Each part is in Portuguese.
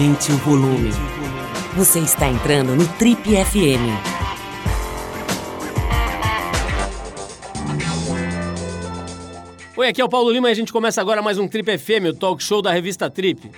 Aumente o volume. Você está entrando no Trip FM. Oi, aqui é o Paulo Lima e a gente começa agora mais um Trip FM, o talk show da revista Trip.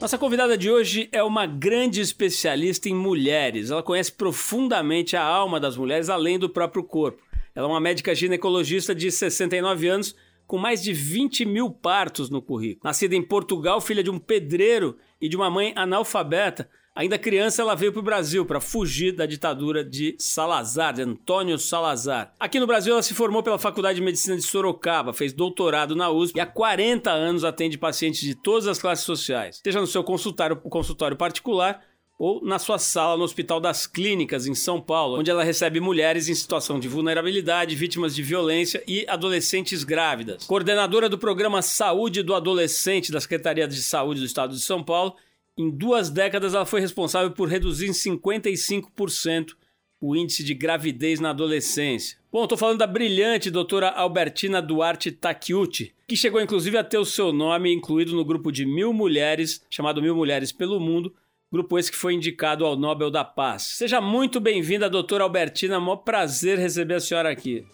Nossa convidada de hoje é uma grande especialista em mulheres. Ela conhece profundamente a alma das mulheres, além do próprio corpo. Ela é uma médica ginecologista de 69 anos, com mais de 20 mil partos no currículo. Nascida em Portugal, filha de um pedreiro e de uma mãe analfabeta, Ainda criança, ela veio para o Brasil para fugir da ditadura de Salazar, de Antônio Salazar. Aqui no Brasil, ela se formou pela Faculdade de Medicina de Sorocaba, fez doutorado na USP e há 40 anos atende pacientes de todas as classes sociais, seja no seu consultório, consultório particular ou na sua sala no Hospital das Clínicas, em São Paulo, onde ela recebe mulheres em situação de vulnerabilidade, vítimas de violência e adolescentes grávidas. Coordenadora do programa Saúde do Adolescente da Secretaria de Saúde do Estado de São Paulo em duas décadas, ela foi responsável por reduzir em 55% o índice de gravidez na adolescência. Bom, estou falando da brilhante doutora Albertina Duarte Takiuti, que chegou inclusive a ter o seu nome incluído no grupo de mil mulheres, chamado Mil Mulheres pelo Mundo, grupo esse que foi indicado ao Nobel da Paz. Seja muito bem-vinda, doutora Albertina, um prazer receber a senhora aqui.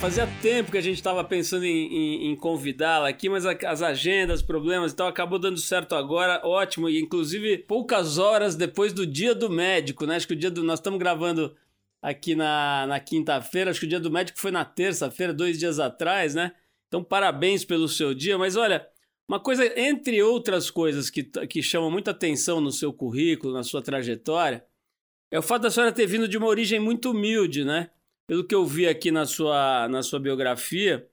Fazia tempo que a gente estava pensando em, em, em convidá-la aqui, mas as agendas, problemas e tal, acabou dando certo agora, ótimo. E inclusive poucas horas depois do dia do médico, né? Acho que o dia do. Nós estamos gravando aqui na, na quinta-feira, acho que o dia do médico foi na terça-feira, dois dias atrás, né? Então, parabéns pelo seu dia. Mas olha, uma coisa, entre outras coisas que, que chamam muita atenção no seu currículo, na sua trajetória, é o fato da senhora ter vindo de uma origem muito humilde, né? pelo que eu vi aqui na sua, na sua biografia,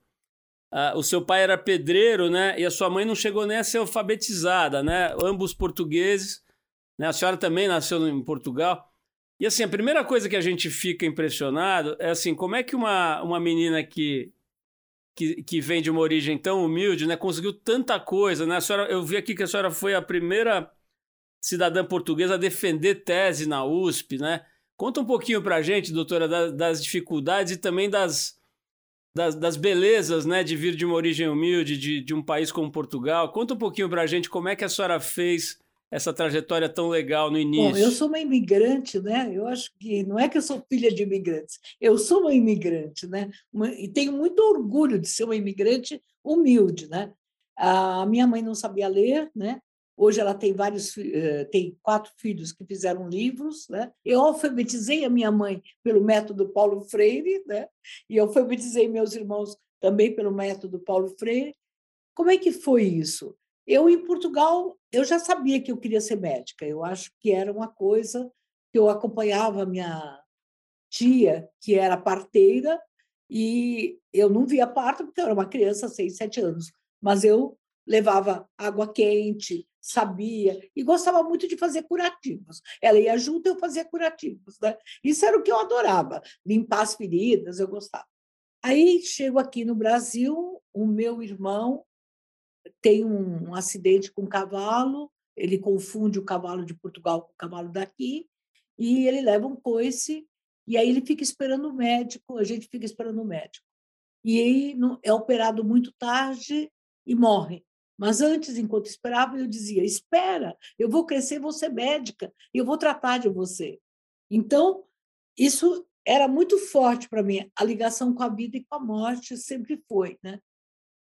uh, o seu pai era pedreiro, né? E a sua mãe não chegou nem a ser alfabetizada, né? Ambos portugueses, né? A senhora também nasceu em Portugal. E assim, a primeira coisa que a gente fica impressionado é assim, como é que uma, uma menina que, que, que vem de uma origem tão humilde, né, conseguiu tanta coisa, né? A senhora, eu vi aqui que a senhora foi a primeira cidadã portuguesa a defender tese na USP, né? Conta um pouquinho para a gente, doutora, das, das dificuldades e também das, das, das, belezas né, de vir de uma origem humilde, de, de um país como Portugal. Conta um pouquinho para a gente como é que a senhora fez essa trajetória tão legal no início. Bom, eu sou uma imigrante, né? Eu acho que não é que eu sou filha de imigrantes, eu sou uma imigrante, né? Uma, e tenho muito orgulho de ser uma imigrante humilde, né? A minha mãe não sabia ler, né? Hoje ela tem vários, eh, tem quatro filhos que fizeram livros, né? Eu alfabetizei a minha mãe pelo método Paulo Freire, né? E alfabetizei meus irmãos também pelo método Paulo Freire. Como é que foi isso? Eu em Portugal, eu já sabia que eu queria ser médica. Eu acho que era uma coisa que eu acompanhava a minha tia, que era parteira, e eu não via parto porque eu era uma criança, seis, sete anos, mas eu levava água quente, sabia e gostava muito de fazer curativos. Ela ia junto, eu fazia curativos. Né? Isso era o que eu adorava, limpar as feridas, eu gostava. Aí chego aqui no Brasil, o meu irmão tem um, acidente com um cavalo, ele confunde o cavalo de Portugal com o cavalo daqui, e ele leva um coice, e aí ele fica esperando o médico, a gente fica esperando o médico. E aí é operado muito tarde e morre. Mas antes, enquanto esperava, eu dizia: espera, eu vou crescer, vou ser médica, eu vou tratar de você. Então, isso era muito forte para mim, a ligação com a vida e com a morte sempre foi. Né?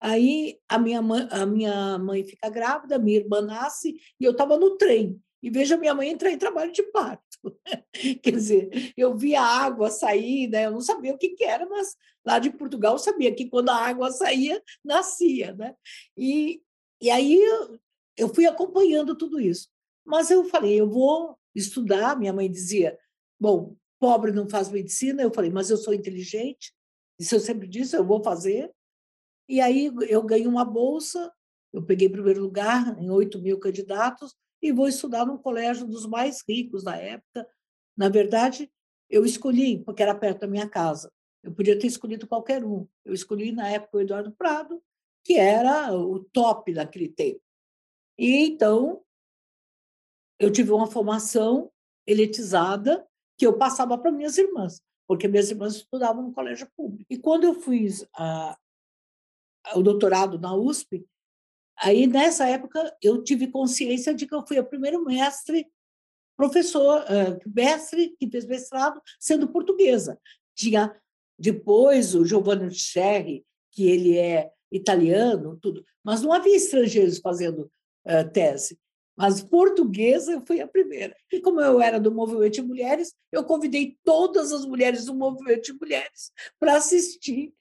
Aí a minha, mãe, a minha mãe fica grávida, minha irmã nasce, e eu estava no trem. E vejo a minha mãe entrar em trabalho de parto. Quer dizer, eu via a água sair, né? eu não sabia o que, que era, mas lá de Portugal eu sabia que quando a água saía, nascia. Né? E, e aí eu fui acompanhando tudo isso. Mas eu falei, eu vou estudar. Minha mãe dizia, bom, pobre não faz medicina. Eu falei, mas eu sou inteligente. Isso eu sempre disse, eu vou fazer. E aí eu ganhei uma bolsa. Eu peguei primeiro lugar em 8 mil candidatos e vou estudar num colégio dos mais ricos da época. Na verdade, eu escolhi, porque era perto da minha casa. Eu podia ter escolhido qualquer um. Eu escolhi, na época, o Eduardo Prado, que era o top daquele tempo. E então eu tive uma formação elitizada que eu passava para minhas irmãs, porque minhas irmãs estudavam no colégio público. E quando eu fiz a, o doutorado na USP, aí nessa época eu tive consciência de que eu fui o primeiro mestre professor, mestre que fez mestrado sendo portuguesa. Tinha depois o Giovanni Cherry, que ele é italiano, tudo, mas não havia estrangeiros fazendo tese. Mas portuguesa foi a primeira. E como eu era do movimento de mulheres, eu convidei todas as mulheres do movimento de mulheres para assistir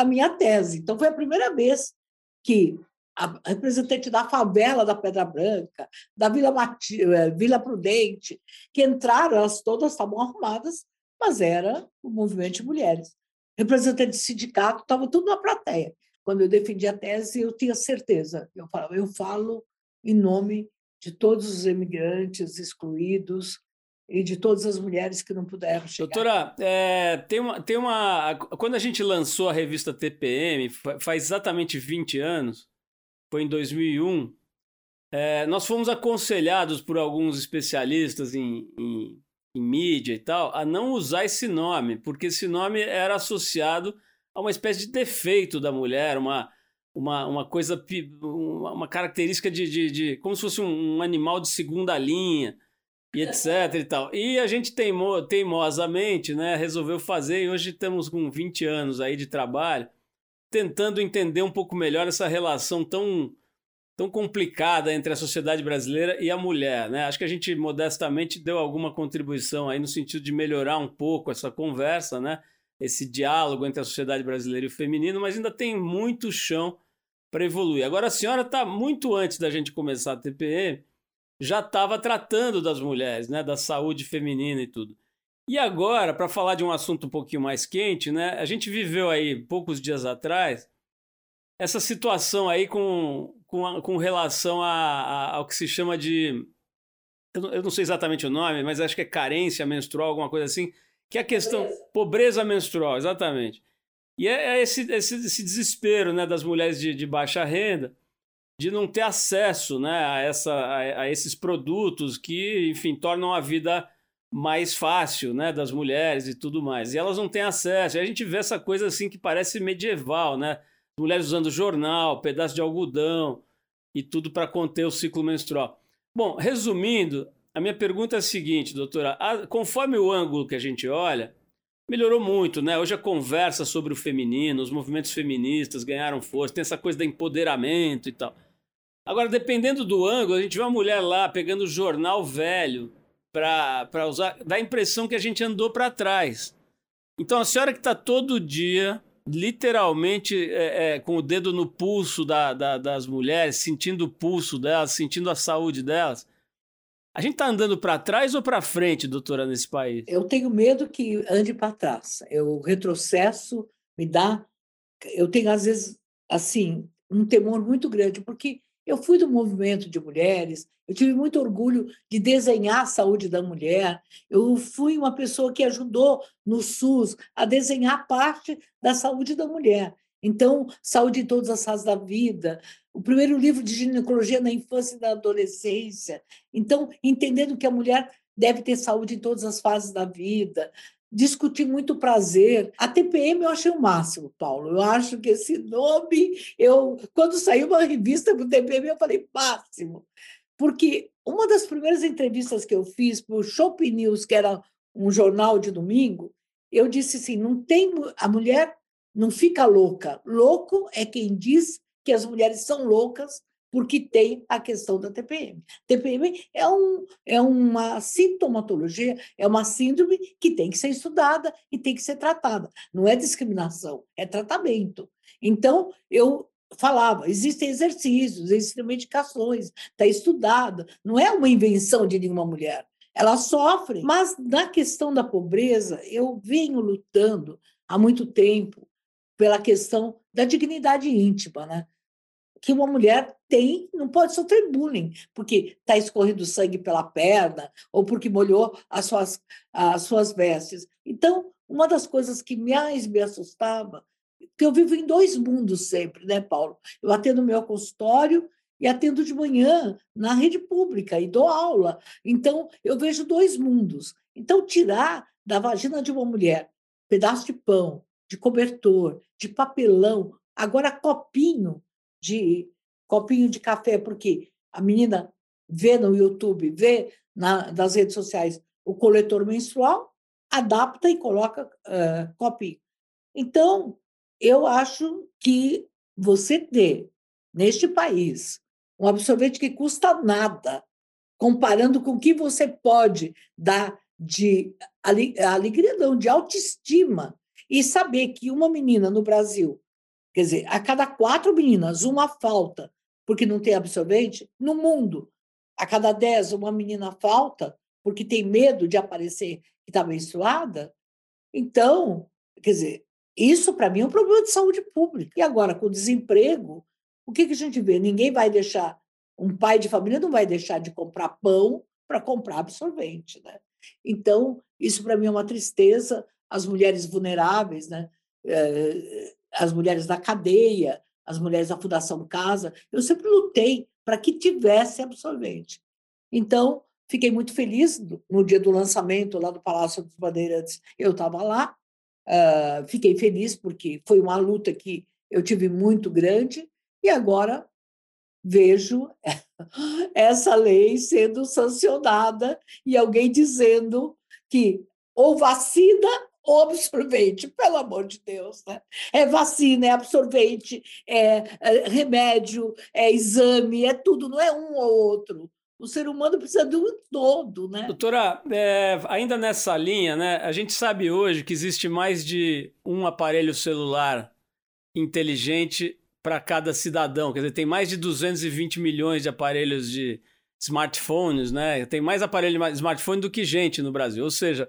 a minha tese. Então foi a primeira vez que a representante da favela da Pedra Branca, da Vila, Mati, eh, Vila Prudente, que entraram, elas todas estavam arrumadas, mas era o movimento de mulheres. Representante de sindicato, estava tudo na plateia. Quando eu defendi a tese, eu tinha certeza. Eu falava, eu falo em nome de todos os imigrantes excluídos e de todas as mulheres que não puderam chegar. Doutora, é, tem, uma, tem uma. Quando a gente lançou a revista TPM, faz exatamente 20 anos, foi em 2001, é, nós fomos aconselhados por alguns especialistas em, em, em mídia e tal a não usar esse nome, porque esse nome era associado a uma espécie de defeito da mulher, uma uma, uma coisa, uma característica de, de, de como se fosse um, um, animal de segunda linha e etc e tal. E a gente teimou, teimosamente, né, resolveu fazer e hoje estamos com 20 anos aí de trabalho, tentando entender um pouco melhor essa relação tão tão complicada entre a sociedade brasileira e a mulher, né? Acho que a gente modestamente deu alguma contribuição aí no sentido de melhorar um pouco essa conversa, né? esse diálogo entre a sociedade brasileira e o feminino, mas ainda tem muito chão para evoluir. Agora, a senhora está muito antes da gente começar a TPM, já estava tratando das mulheres, né, da saúde feminina e tudo. E agora, para falar de um assunto um pouquinho mais quente, né, a gente viveu aí poucos dias atrás essa situação aí com, com, com relação a, a, ao que se chama de. Eu não, eu não sei exatamente o nome, mas acho que é carência menstrual, alguma coisa assim que é a questão pobreza, pobreza menstrual, exatamente. E é, é esse, esse, esse, desespero né, das mulheres de, de, baixa renda de não ter acesso né, a, essa, a, a, esses produtos que, enfim, tornam a vida mais fácil né, das mulheres e tudo mais. E elas não têm acesso. E a gente vê essa coisa assim que parece medieval, né? Mulheres usando jornal, pedaço de algodão e tudo para conter o ciclo menstrual. Bom, resumindo, a minha pergunta é a seguinte, doutora: a, conforme o ângulo que a gente olha, melhorou muito, né? Hoje a conversa sobre o feminino, os movimentos feministas ganharam força, tem essa coisa do empoderamento e tal. Agora, dependendo do ângulo, a gente vê uma mulher lá pegando jornal velho para usar, dá a impressão que a gente andou para trás. Então, a senhora que está todo dia, literalmente, é, é, com o dedo no pulso da, da, das mulheres, sentindo o pulso delas, sentindo a saúde delas, a gente está andando para trás ou para frente, doutora, nesse país? Eu tenho medo que ande para trás. O retrocesso me dá. Eu tenho, às vezes, assim, um temor muito grande, porque eu fui do movimento de mulheres, eu tive muito orgulho de desenhar a saúde da mulher, eu fui uma pessoa que ajudou no SUS a desenhar parte da saúde da mulher. Então, saúde em todas as fases da vida, o primeiro livro de ginecologia na infância e na adolescência. Então, entendendo que a mulher deve ter saúde em todas as fases da vida, discutir muito prazer. A TPM eu achei o máximo, Paulo. Eu acho que esse nome, eu quando saiu uma revista do TPM, eu falei máximo. Porque uma das primeiras entrevistas que eu fiz para o Shopping News, que era um jornal de domingo, eu disse assim: não tem a mulher não fica louca. Louco é quem diz que as mulheres são loucas porque tem a questão da TPM. TPM é, um, é uma sintomatologia, é uma síndrome que tem que ser estudada e tem que ser tratada. Não é discriminação, é tratamento. Então, eu falava, existem exercícios, existem medicações, está estudada, não é uma invenção de nenhuma mulher. Elas sofrem, mas na questão da pobreza, eu venho lutando há muito tempo pela questão da dignidade íntima, né? Que uma mulher tem, não pode sofrer bullying, porque está escorrendo sangue pela perna ou porque molhou as suas, as suas vestes. Então, uma das coisas que mais me assustava, que eu vivo em dois mundos sempre, né, Paulo? Eu atendo meu consultório e atendo de manhã na rede pública e dou aula. Então, eu vejo dois mundos. Então, tirar da vagina de uma mulher pedaço de pão, de cobertor, de papelão, agora copinho de copinho de café, porque a menina vê no YouTube, vê na, nas redes sociais o coletor menstrual, adapta e coloca uh, copinho. Então, eu acho que você ter, neste país, um absorvente que custa nada, comparando com o que você pode dar de alegria, não, de autoestima, e saber que uma menina no Brasil, quer dizer, a cada quatro meninas, uma falta porque não tem absorvente, no mundo, a cada dez, uma menina falta porque tem medo de aparecer que está menstruada. Então, quer dizer, isso para mim é um problema de saúde pública. E agora, com o desemprego, o que, que a gente vê? Ninguém vai deixar, um pai de família não vai deixar de comprar pão para comprar absorvente. Né? Então, isso para mim é uma tristeza. As mulheres vulneráveis, né? Eh, as mulheres da cadeia, as mulheres da Fundação Casa, eu sempre lutei para que tivesse absorvente. Então, fiquei muito feliz no dia do lançamento lá do Palácio dos Bandeirantes, eu estava lá, uh, fiquei feliz porque foi uma luta que eu tive muito grande e agora vejo essa lei sendo sancionada e alguém dizendo que ou vacina absorvente, pelo amor de Deus. Né? É vacina, é absorvente, é, é remédio, é exame, é tudo, não é um ou outro. O ser humano precisa de um todo, né? Doutora, é, ainda nessa linha, né, a gente sabe hoje que existe mais de um aparelho celular inteligente para cada cidadão. Quer dizer, tem mais de 220 milhões de aparelhos de smartphones, né? Tem mais aparelho de smartphone do que gente no Brasil. Ou seja,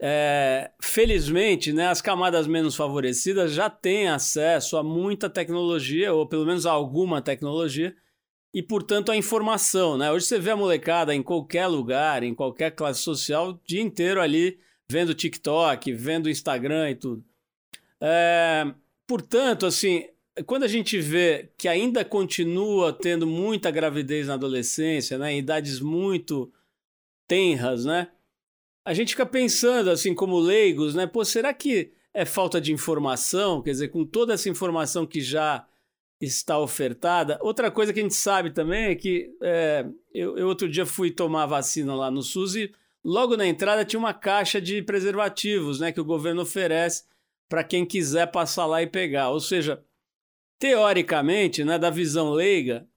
é, felizmente, né, as camadas menos favorecidas já têm acesso a muita tecnologia, ou pelo menos a alguma tecnologia, e, portanto, a informação. Né? Hoje você vê a molecada em qualquer lugar, em qualquer classe social, o dia inteiro ali vendo TikTok, vendo Instagram e tudo. É, portanto, assim, quando a gente vê que ainda continua tendo muita gravidez na adolescência, né, em idades muito tenras, né? A gente fica pensando, assim, como leigos, né? Pô, será que é falta de informação? Quer dizer, com toda essa informação que já está ofertada. Outra coisa que a gente sabe também é que é, eu, eu, outro dia fui tomar vacina lá no SUS e logo na entrada tinha uma caixa de preservativos, né? Que o governo oferece para quem quiser passar lá e pegar. Ou seja, teoricamente, né, da visão leiga,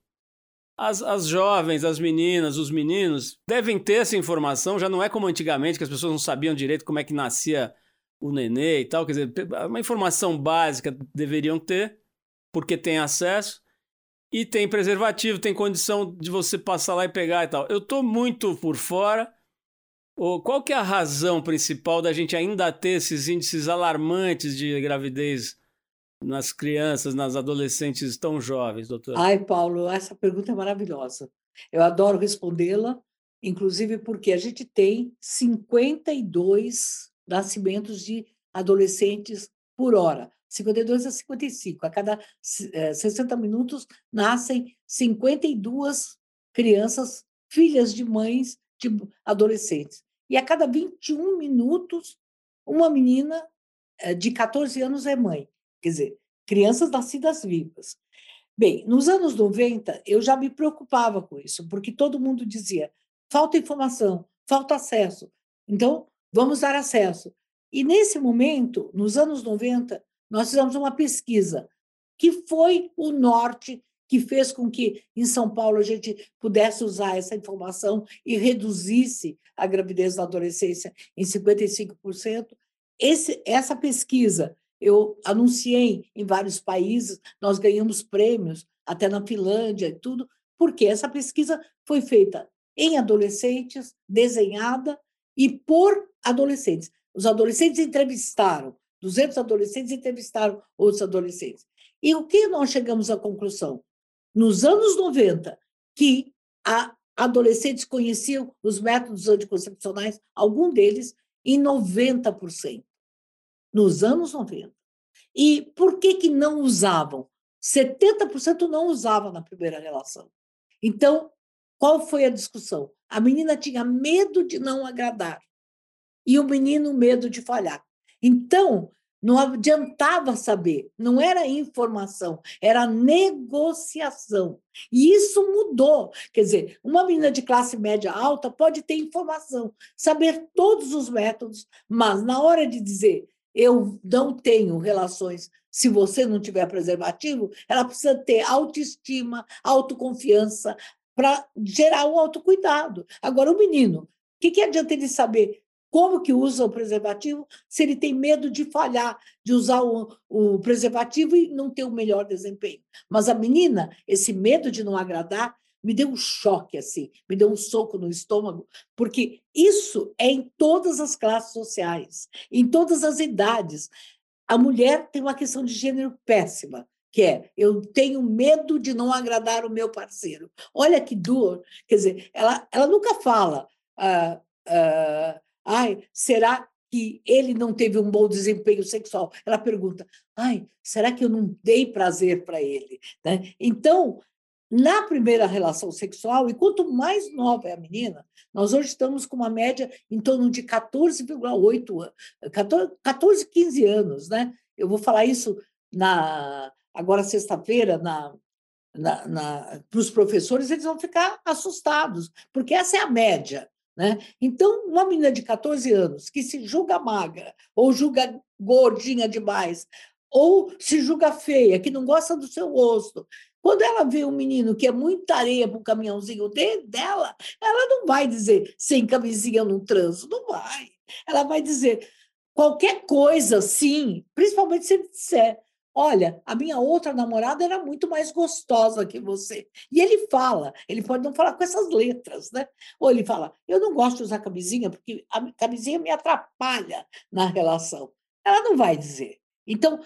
as, as jovens, as meninas, os meninos devem ter essa informação. Já não é como antigamente, que as pessoas não sabiam direito como é que nascia o nenê e tal. Quer dizer, uma informação básica deveriam ter, porque tem acesso. E tem preservativo, tem condição de você passar lá e pegar e tal. Eu estou muito por fora. Qual que é a razão principal da gente ainda ter esses índices alarmantes de gravidez nas crianças, nas adolescentes tão jovens, doutora? Ai, Paulo, essa pergunta é maravilhosa. Eu adoro respondê-la, inclusive porque a gente tem 52 nascimentos de adolescentes por hora. 52 a 55. A cada 60 eh, minutos nascem 52 crianças, filhas de mães de adolescentes. E a cada 21 minutos, uma menina eh, de 14 anos é mãe. Quer dizer, crianças nascidas vivas. Bem, nos anos 90, eu já me preocupava com isso, porque todo mundo dizia: falta informação, falta acesso. Então, vamos dar acesso. E nesse momento, nos anos 90, nós fizemos uma pesquisa que foi o norte que fez com que em São Paulo a gente pudesse usar essa informação e reduzisse a gravidez na adolescência em 55%. Esse, essa pesquisa eu anunciei em vários países, nós ganhamos prêmios, até na Finlândia e tudo, porque essa pesquisa foi feita em adolescentes, desenhada e por adolescentes. Os adolescentes entrevistaram, 200 adolescentes entrevistaram outros adolescentes. E o que nós chegamos à conclusão? Nos anos 90, que a adolescentes conheciam os métodos anticoncepcionais, algum deles em 90% nos anos 90. E por que, que não usavam? 70% não usavam na primeira relação. Então, qual foi a discussão? A menina tinha medo de não agradar e o menino medo de falhar. Então, não adiantava saber, não era informação, era negociação. E isso mudou. Quer dizer, uma menina de classe média alta pode ter informação, saber todos os métodos, mas na hora de dizer eu não tenho relações se você não tiver preservativo, ela precisa ter autoestima, autoconfiança para gerar o autocuidado. Agora, o menino, o que, que adianta ele saber como que usa o preservativo se ele tem medo de falhar, de usar o, o, preservativo e não ter o melhor desempenho. Mas a menina, esse medo de não agradar, me deu um choque assim, me deu um soco no estômago, porque isso é em todas as classes sociais, em todas as idades. A mulher tem uma questão de gênero péssima, que é eu tenho medo de não agradar o meu parceiro. Olha que dor, quer dizer, ela, ela nunca fala. Ah, ah, Ai, será que ele não teve um bom desempenho sexual? Ela pergunta: ai, será que eu não dei prazer para ele? Né? Então, na primeira relação sexual, e quanto mais nova é a menina, nós hoje estamos com uma média em torno de 14,8 anos, 14, 14, 15 anos, né? Eu vou falar isso na agora sexta-feira na, na, na para os professores, eles vão ficar assustados, porque essa é a média. Né? Então, uma menina de 14 anos que se julga magra, ou julga gordinha demais, ou se julga feia, que não gosta do seu rosto, quando ela vê um menino que é muita areia para o caminhãozinho dela, ela não vai dizer sem camisinha no trânsito, não vai. Ela vai dizer qualquer coisa, sim, principalmente se ele disser Olha, a minha outra namorada era muito mais gostosa que você. E ele fala, ele pode não falar com essas letras, né? Ou ele fala, eu não gosto de usar camisinha porque a camisinha me atrapalha na relação. Ela não vai dizer. Então,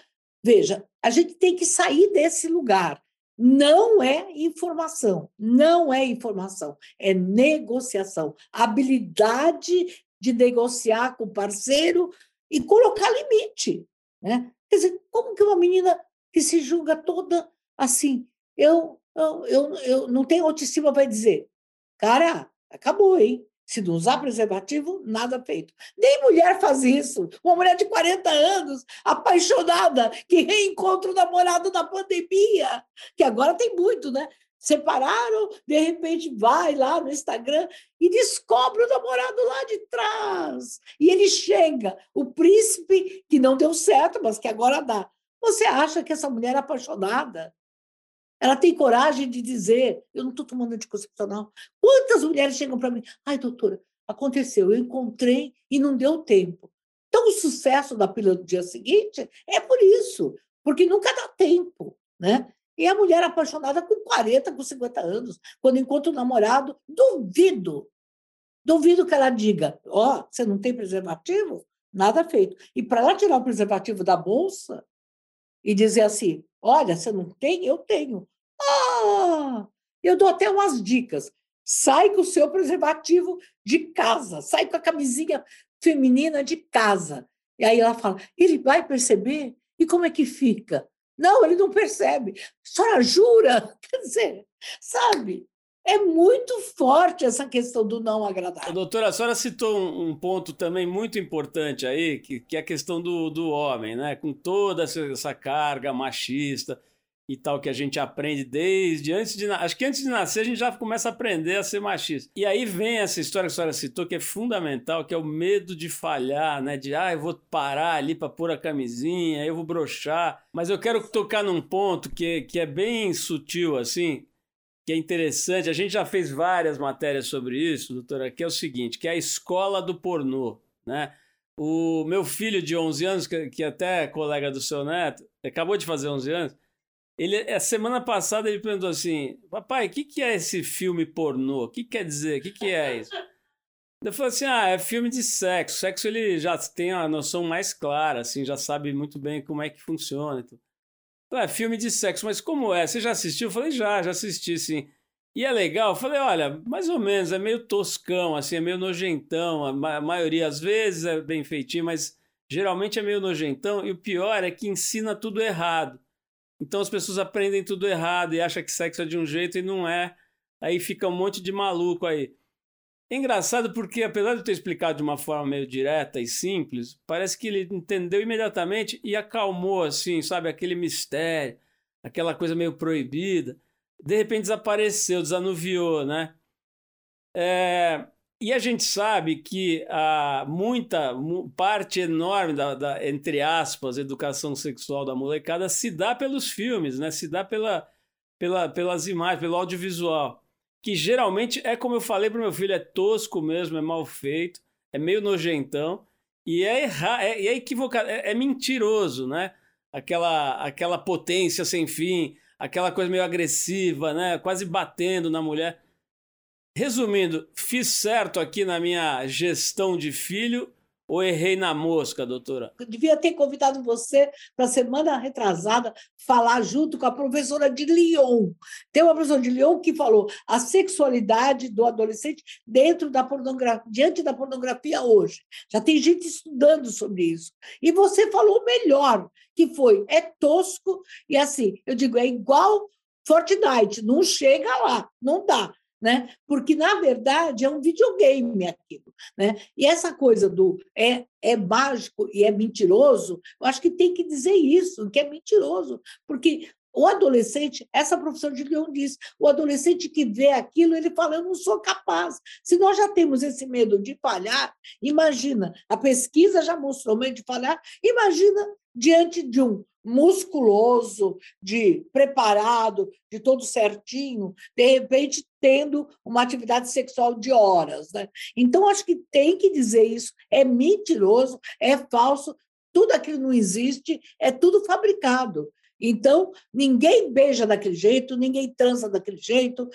veja, a gente tem que sair desse lugar. Não é informação, não é informação, é negociação. Habilidade de negociar com o parceiro e colocar limite. Né? Quer dizer, como que uma menina que se julga toda assim, eu, eu, eu, eu não tenho autoestima, vai dizer, cara, acabou, hein? Se não usar preservativo, nada feito. Nem mulher faz isso. Uma mulher de 40 anos, apaixonada, que reencontra o namorado na pandemia, que agora tem muito, né? separaram, de repente vai lá no Instagram e descobre o namorado lá de trás. E ele chega, o príncipe que não deu certo, mas que agora dá. Você acha que essa mulher é apaixonada? Ela tem coragem de dizer: Eu não estou tomando anticoncepcional. Quantas mulheres chegam para mim? Ai, doutora, aconteceu, eu encontrei e não deu tempo. Então, o sucesso da pílula do dia seguinte é por isso, porque nunca dá tempo. Né? E a mulher apaixonada com 40, com 50 anos, quando encontra o um namorado, duvido. Duvido que ela diga: Ó, oh, você não tem preservativo? Nada feito. E para ela tirar o preservativo da bolsa e dizer assim: Olha, você não tem? Eu tenho. Ah! Eu dou até umas dicas. Sai com o seu preservativo de casa, sai com a camisinha feminina de casa. E aí ela fala: ele vai perceber? E como é que fica? Não, ele não percebe. A senhora jura? Quer dizer, sabe? É muito forte essa questão do não agradar. Doutora, a senhora citou um, um ponto também muito importante aí, que, que é a questão do, do homem, né? Com toda essa carga machista e tal que a gente aprende desde antes de acho que antes de nascer a gente já começa a aprender a ser machista. E aí vem essa história que a senhora citou que é fundamental, que é o medo de falhar, né? De ah, eu vou parar ali para pôr a camisinha, eu vou brochar. Mas eu quero tocar num ponto que, que é bem sutil assim, que é interessante. A gente já fez várias matérias sobre isso, doutora, que é o seguinte, que é a escola do pornô, né? O meu filho de 11 anos, que, até é colega do seu neto, acabou de fazer 11 anos, ele, a semana passada ele perguntou assim: Papai, o que, que é esse filme pornô? O que quer dizer? O que, que é isso? Eu falei assim: Ah, é filme de sexo. Sexo ele já tem a noção mais clara, assim, já sabe muito bem como é que funciona. Então. É filme de sexo, mas como é? Você já assistiu? Eu falei: Já, já assisti, sim. E é legal? Eu falei: Olha, mais ou menos, é meio toscão, assim, é meio nojentão. A, a maioria, às vezes, é bem feitinho, mas geralmente é meio nojentão. E o pior é que ensina tudo errado. Então as pessoas aprendem tudo errado e acham que sexo é de um jeito e não é. Aí fica um monte de maluco aí. Engraçado porque, apesar de eu ter explicado de uma forma meio direta e simples, parece que ele entendeu imediatamente e acalmou, assim, sabe, aquele mistério, aquela coisa meio proibida. De repente desapareceu, desanuviou, né? É, e a gente sabe que a muita parte enorme da, da, entre aspas, educação sexual da molecada se dá pelos filmes, né? Se dá pela, pela, pelas imagens, pelo audiovisual que geralmente é como eu falei para meu filho, é tosco mesmo, é mal feito, é meio nojentão e é errar, é, é equivocado, é, é, mentiroso, né? Aquela, aquela potência sem fim, aquela coisa meio agressiva, né? Quase batendo na mulher. Resumindo, fiz certo aqui na minha gestão de filho ou errei na mosca, doutora? Eu devia ter convidado você para semana retrasada falar junto com a professora de Lyon. Tem uma professora de Lyon que falou a sexualidade do adolescente dentro da pornografia, diante da pornografia hoje. Já tem gente estudando sobre isso. E você falou melhor, que foi é tosco e assim, eu digo, é igual Fortnite, não chega lá, não dá né? Porque na verdade é um videogame aquilo, né? E essa coisa do é é mágico e é mentiroso, eu acho que tem que dizer isso, que é mentiroso, porque o adolescente, essa professora de Leão diz, o adolescente que vê aquilo, ele fala, eu não sou capaz. Se nós já temos esse medo de falhar, imagina, a pesquisa já mostrou medo de falhar, imagina diante de um musculoso, de preparado, de todo certinho, de repente tendo uma atividade sexual de horas. Né? Então, acho que tem que dizer isso. É mentiroso, é falso, tudo aquilo não existe, é tudo fabricado. Então, ninguém beija daquele jeito, ninguém trança daquele jeito,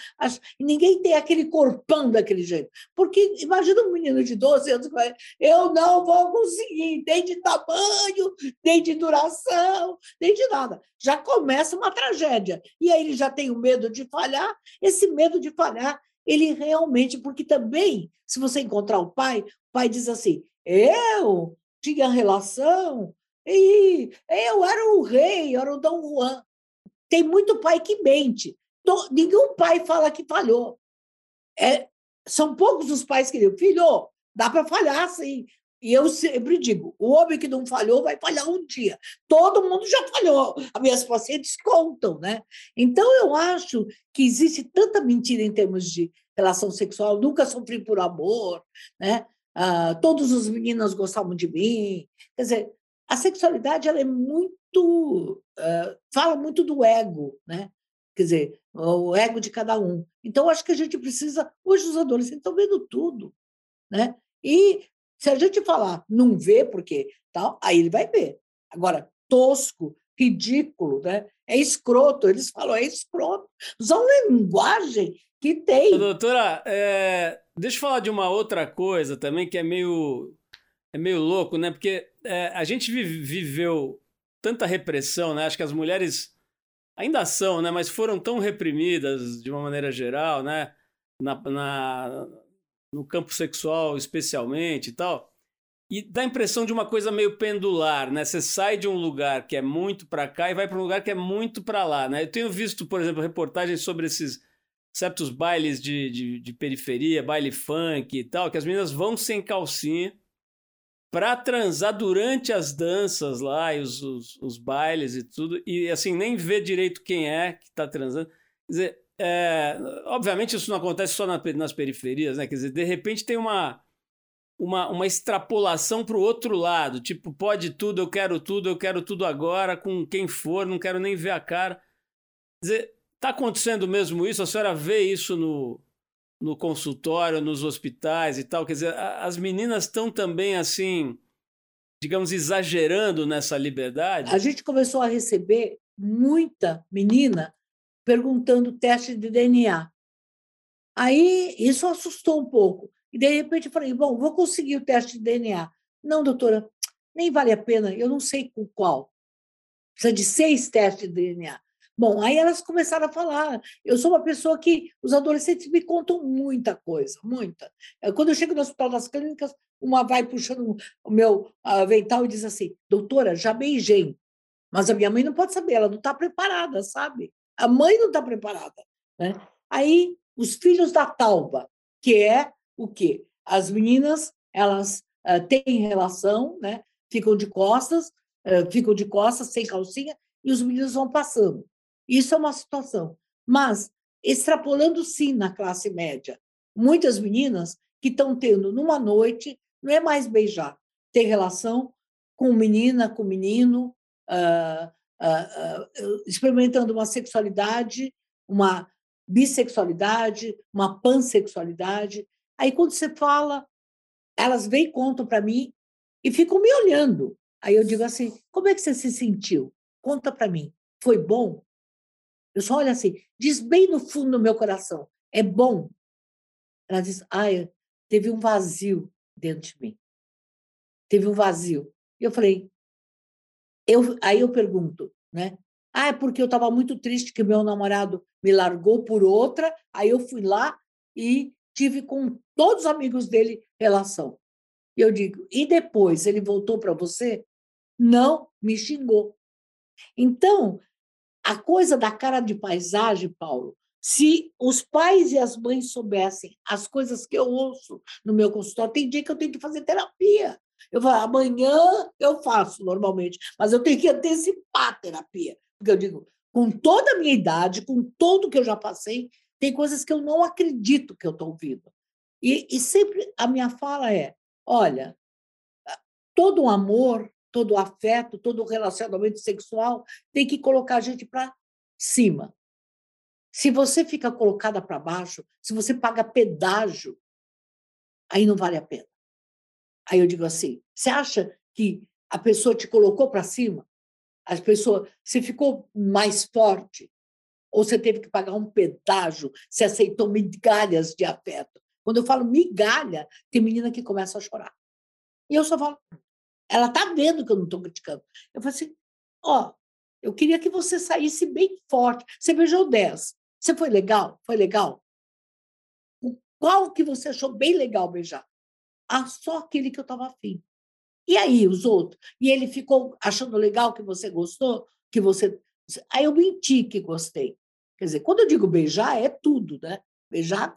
ninguém tem aquele corpão daquele jeito. Porque imagina um menino de 12 anos que vai, eu não vou conseguir, nem de tamanho, nem de duração, nem de nada. Já começa uma tragédia. E aí ele já tem o medo de falhar, esse medo de falhar, ele realmente, porque também, se você encontrar o pai, o pai diz assim: eu tinha relação e eu era o rei, eu era o Dom Juan. Tem muito pai que mente. Nenhum pai fala que falhou. É, são poucos os pais que dizem, filho, dá para falhar sim. E eu sempre digo, o homem que não falhou vai falhar um dia. Todo mundo já falhou. As minhas pacientes contam, né? Então, eu acho que existe tanta mentira em termos de relação sexual. Nunca sofri por amor, né? Ah, todos os meninos gostavam de mim. Quer dizer, a sexualidade ela é muito uh, fala muito do ego, né? Quer dizer, o ego de cada um. Então acho que a gente precisa hoje os adolescentes estão vendo tudo, né? E se a gente falar não vê porque tal, aí ele vai ver. Agora tosco, ridículo, né? É escroto. Eles falam é escroto. Usam linguagem que tem. Doutora, é... deixa eu falar de uma outra coisa também que é meio é meio louco, né? Porque é, a gente viveu tanta repressão, né? Acho que as mulheres ainda são, né? Mas foram tão reprimidas de uma maneira geral, né? Na, na, no campo sexual especialmente e tal. E dá a impressão de uma coisa meio pendular, né? Você sai de um lugar que é muito para cá e vai para um lugar que é muito para lá, né? Eu tenho visto, por exemplo, reportagens sobre esses certos bailes de, de, de periferia, baile funk e tal, que as meninas vão sem calcinha para transar durante as danças lá e os, os, os, bailes e tudo, e assim, nem ver direito quem é que está transando. Quer dizer, é, obviamente isso não acontece só na, nas periferias, né? Quer dizer, de repente tem uma, uma, uma extrapolação para o outro lado, tipo, pode tudo, eu quero tudo, eu quero tudo agora, com quem for, não quero nem ver a cara. Quer dizer, está acontecendo mesmo isso? A senhora vê isso no, no consultório, nos hospitais e tal. Quer dizer, as meninas estão também assim, digamos, exagerando nessa liberdade? A gente começou a receber muita menina perguntando teste de DNA. Aí isso assustou um pouco. E de repente eu falei: bom, vou conseguir o teste de DNA. Não, doutora, nem vale a pena, eu não sei com qual. Precisa de seis testes de DNA. Bom, aí elas começaram a falar. Eu sou uma pessoa que os adolescentes me contam muita coisa, muita. É, quando eu chego no Hospital das Clínicas, uma vai puxando o meu avental e diz assim: doutora, já beijei, mas a minha mãe não pode saber, ela não está preparada, sabe? A mãe não está preparada. Né? Aí, os filhos da Tauba, que é o quê? As meninas, elas uh, têm relação, né? ficam de costas, uh, ficam de costas, sem calcinha, e os meninos vão passando. Isso é uma situação. Mas, extrapolando sim na classe média, muitas meninas que estão tendo numa noite, não é mais beijar, ter relação com menina, com menino, uh, uh, uh, experimentando uma sexualidade, uma bissexualidade, uma pansexualidade. Aí, quando você fala, elas vêm e contam para mim e ficam me olhando. Aí eu digo assim: como é que você se sentiu? Conta para mim. Foi bom? Eu só olho assim, diz bem no fundo do meu coração: é bom? Ela diz: ah, teve um vazio dentro de mim. Teve um vazio. E eu falei: eu, aí eu pergunto, né? Ah, é porque eu estava muito triste que meu namorado me largou por outra, aí eu fui lá e tive com todos os amigos dele relação. E eu digo, e depois ele voltou para você? Não, me xingou. Então, a coisa da cara de paisagem, Paulo, se os pais e as mães soubessem as coisas que eu ouço no meu consultório, tem dia que eu tenho que fazer terapia. Eu falo, amanhã eu faço normalmente, mas eu tenho que antecipar a terapia. Porque eu digo, com toda a minha idade, com tudo que eu já passei, tem coisas que eu não acredito que eu estou ouvindo. E, e sempre a minha fala é: olha, todo o amor, todo afeto, todo relacionamento sexual tem que colocar a gente para cima. Se você fica colocada para baixo, se você paga pedágio, aí não vale a pena. Aí eu digo assim: você acha que a pessoa te colocou para cima? As pessoas, você ficou mais forte? Ou você teve que pagar um pedágio? Você aceitou migalhas de afeto? Quando eu falo migalha, tem menina que começa a chorar. E eu só falo, ela está vendo que eu não estou criticando. Eu falo assim, ó, eu queria que você saísse bem forte. Você beijou 10. Você foi legal? Foi legal? Qual que você achou bem legal beijar? Ah, só aquele que eu estava afim. E aí, os outros? E ele ficou achando legal que você gostou? Que você. Aí eu menti que gostei. Quer dizer, quando eu digo beijar, é tudo, né? Beijar,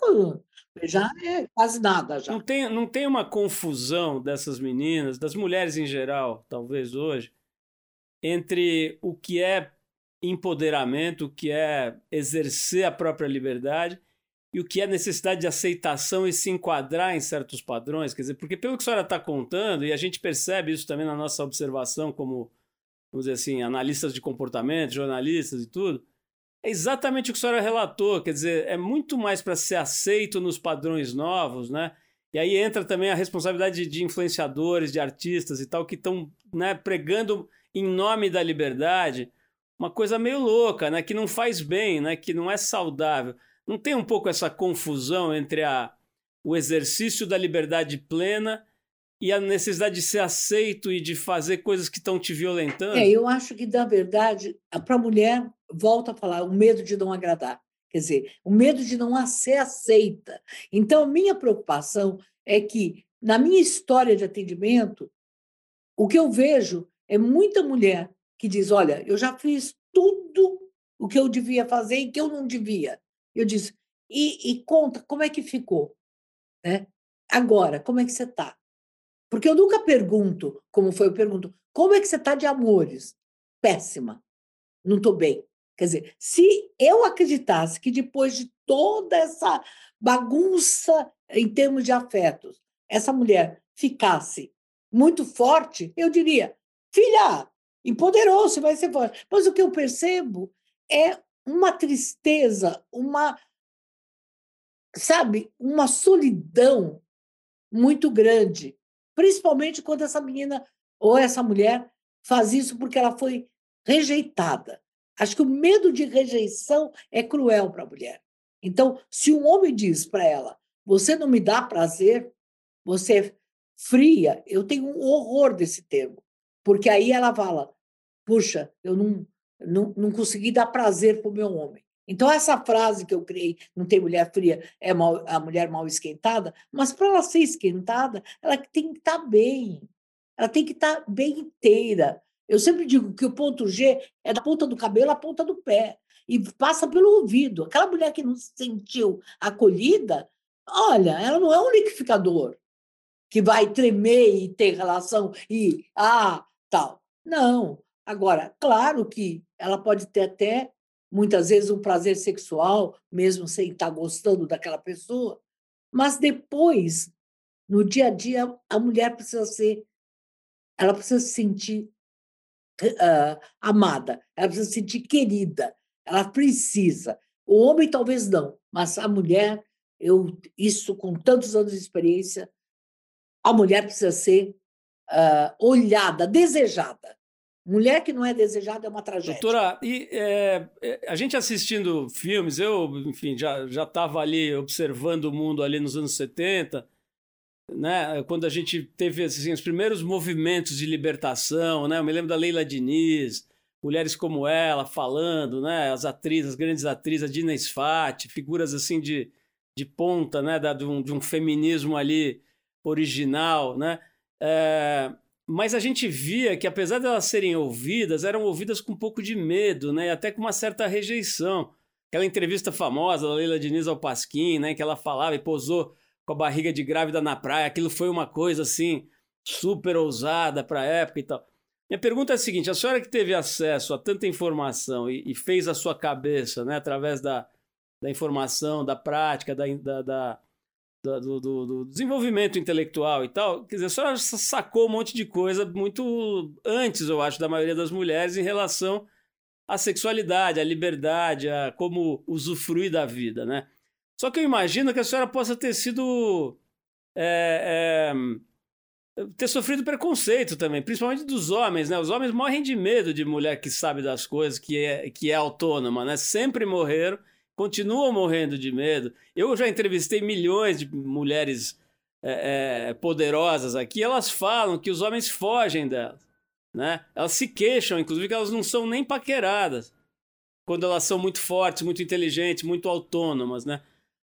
beijar é quase nada já. Não tem, não tem uma confusão dessas meninas, das mulheres em geral, talvez hoje, entre o que é empoderamento, o que é exercer a própria liberdade e o que é necessidade de aceitação e se enquadrar em certos padrões, quer dizer, porque pelo que a senhora está contando, e a gente percebe isso também na nossa observação como, vamos dizer assim, analistas de comportamento, jornalistas e tudo, é exatamente o que a senhora relatou, quer dizer, é muito mais para ser aceito nos padrões novos, né? E aí entra também a responsabilidade de influenciadores, de artistas e tal, que estão né, pregando em nome da liberdade uma coisa meio louca, né? Que não faz bem, né? Que não é saudável. Não tem um pouco essa confusão entre a, o exercício da liberdade plena e a necessidade de ser aceito e de fazer coisas que estão te violentando? É, eu acho que, na verdade, para a mulher, volta a falar, o medo de não agradar. Quer dizer, o medo de não ser aceita. Então, minha preocupação é que, na minha história de atendimento, o que eu vejo é muita mulher que diz: Olha, eu já fiz tudo o que eu devia fazer e que eu não devia. Eu disse, e, e conta como é que ficou. Né? Agora, como é que você está? Porque eu nunca pergunto, como foi, eu pergunto, como é que você está de amores? Péssima, não estou bem. Quer dizer, se eu acreditasse que depois de toda essa bagunça em termos de afetos, essa mulher ficasse muito forte, eu diria: filha, empoderou-se, vai ser forte. Mas o que eu percebo é uma tristeza, uma sabe, uma solidão muito grande, principalmente quando essa menina ou essa mulher faz isso porque ela foi rejeitada. Acho que o medo de rejeição é cruel para a mulher. Então, se um homem diz para ela: "Você não me dá prazer, você é fria", eu tenho um horror desse termo, porque aí ela fala: "Puxa, eu não não, não consegui dar prazer para o meu homem. Então, essa frase que eu criei, não tem mulher fria, é mal, a mulher mal esquentada, mas para ela ser esquentada, ela tem que estar tá bem, ela tem que estar tá bem inteira. Eu sempre digo que o ponto G é da ponta do cabelo à ponta do pé, e passa pelo ouvido. Aquela mulher que não se sentiu acolhida, Olha, ela não é um liquidificador que vai tremer e ter relação e ah, tal. Não. Agora, claro que ela pode ter até muitas vezes um prazer sexual, mesmo sem estar gostando daquela pessoa, mas depois, no dia a dia, a mulher precisa ser, ela precisa se sentir uh, amada, ela precisa se sentir querida, ela precisa. O homem talvez não, mas a mulher, eu isso com tantos anos de experiência, a mulher precisa ser uh, olhada, desejada. Mulher que não é desejada é uma tragédia. Doutora, e é, a gente assistindo filmes, eu, enfim, já estava ali observando o mundo ali nos anos 70, né? Quando a gente teve assim, os primeiros movimentos de libertação, né? Eu me lembro da Leila Diniz, mulheres como ela falando, né? As atrizes, as grandes atrizes, a Dina Sfat, figuras assim de, de ponta, né? Da, de, um, de um feminismo ali original, né? É, mas a gente via que, apesar de elas serem ouvidas, eram ouvidas com um pouco de medo, né? E até com uma certa rejeição. Aquela entrevista famosa da Leila Diniz ao Pasquim, né? Que ela falava e posou com a barriga de grávida na praia. Aquilo foi uma coisa, assim, super ousada para a época e tal. Minha pergunta é a seguinte: a senhora que teve acesso a tanta informação e, e fez a sua cabeça, né? Através da, da informação, da prática, da, da, da do, do, do, desenvolvimento intelectual e tal, quer dizer, a senhora sacou um monte de coisa muito antes, eu acho, da maioria das mulheres em relação à sexualidade, à liberdade, a como usufruir da vida, né? Só que eu imagino que a senhora possa ter sido. É, é, ter sofrido preconceito também, principalmente dos homens, né? Os homens morrem de medo de mulher que sabe das coisas, que é, que é autônoma, né? Sempre morreram continuam morrendo de medo. Eu já entrevistei milhões de mulheres é, é, poderosas aqui, elas falam que os homens fogem delas. Né? Elas se queixam, inclusive, que elas não são nem paqueradas. Quando elas são muito fortes, muito inteligentes, muito autônomas. Né?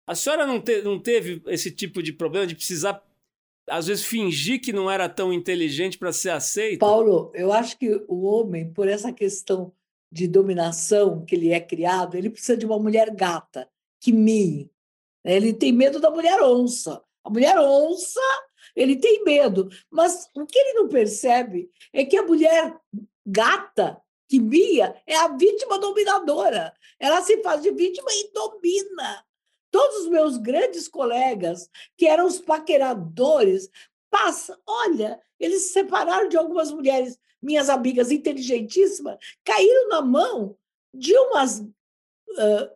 A senhora não, te, não teve esse tipo de problema de precisar, às vezes, fingir que não era tão inteligente para ser aceita? Paulo, eu acho que o homem, por essa questão de dominação que ele é criado, ele precisa de uma mulher gata, que mie. Né? Ele tem medo da mulher onça. A mulher onça, ele tem medo. Mas o que ele não percebe é que a mulher gata, que mia, é a vítima dominadora. Ela se faz de vítima e domina. Todos os meus grandes colegas, que eram os paqueradores, passa, olha, eles se separaram de algumas mulheres minhas amigas inteligentíssimas, caíram na mão de umas uh,